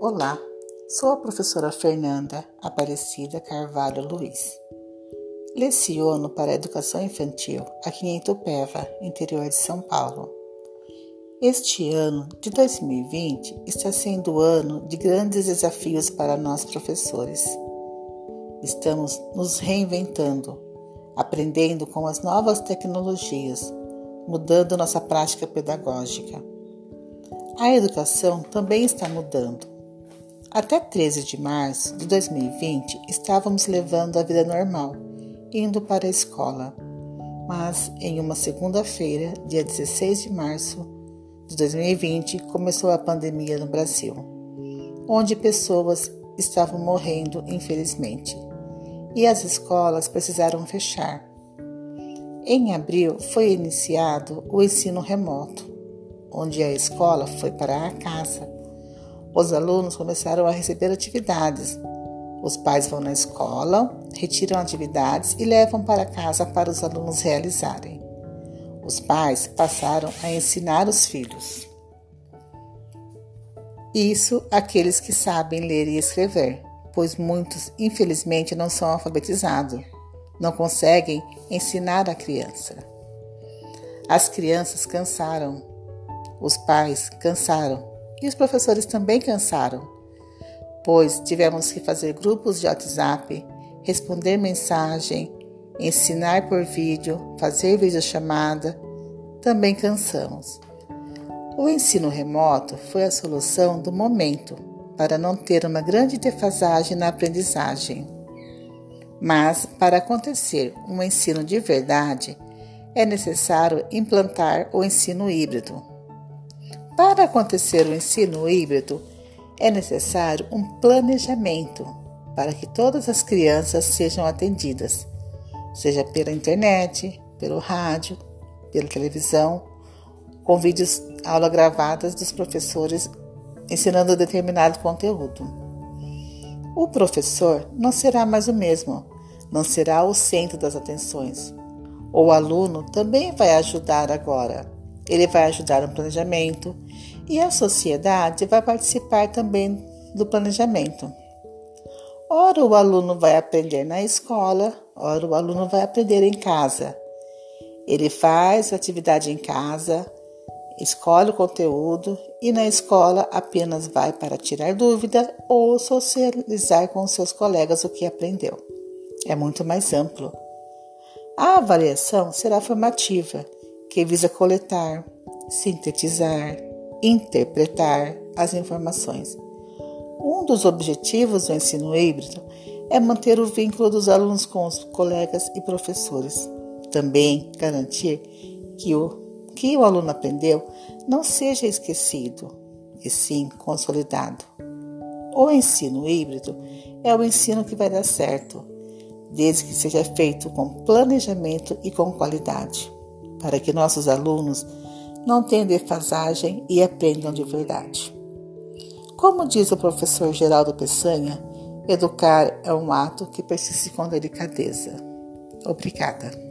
Olá, sou a professora Fernanda Aparecida Carvalho Luiz. Leciono para a educação infantil aqui em Itupeva, interior de São Paulo. Este ano de 2020 está sendo o ano de grandes desafios para nós professores. Estamos nos reinventando, aprendendo com as novas tecnologias, mudando nossa prática pedagógica. A educação também está mudando. Até 13 de março de 2020, estávamos levando a vida normal, indo para a escola. Mas em uma segunda-feira, dia 16 de março de 2020, começou a pandemia no Brasil, onde pessoas estavam morrendo, infelizmente, e as escolas precisaram fechar. Em abril foi iniciado o ensino remoto onde a escola foi para a casa. Os alunos começaram a receber atividades. Os pais vão na escola, retiram atividades e levam para casa para os alunos realizarem. Os pais passaram a ensinar os filhos. Isso aqueles que sabem ler e escrever, pois muitos, infelizmente, não são alfabetizados, não conseguem ensinar a criança. As crianças cansaram, os pais cansaram e os professores também cansaram, pois tivemos que fazer grupos de WhatsApp, responder mensagem, ensinar por vídeo, fazer videochamada. Também cansamos. O ensino remoto foi a solução do momento para não ter uma grande defasagem na aprendizagem. Mas, para acontecer um ensino de verdade, é necessário implantar o ensino híbrido, para acontecer o ensino híbrido, é necessário um planejamento para que todas as crianças sejam atendidas, seja pela internet, pelo rádio, pela televisão, com vídeos aula gravadas dos professores ensinando determinado conteúdo. O professor não será mais o mesmo, não será o centro das atenções. O aluno também vai ajudar agora ele vai ajudar no planejamento e a sociedade vai participar também do planejamento. Ora, o aluno vai aprender na escola, ora, o aluno vai aprender em casa. Ele faz atividade em casa, escolhe o conteúdo e na escola apenas vai para tirar dúvida ou socializar com seus colegas o que aprendeu. É muito mais amplo. A avaliação será formativa que visa coletar, sintetizar, interpretar as informações. Um dos objetivos do ensino híbrido é manter o vínculo dos alunos com os colegas e professores. Também garantir que o que o aluno aprendeu não seja esquecido, e sim consolidado. O ensino híbrido é o ensino que vai dar certo, desde que seja feito com planejamento e com qualidade para que nossos alunos não tenham defasagem e aprendam de verdade. Como diz o professor Geraldo Peçanha, educar é um ato que persiste com delicadeza. Obrigada.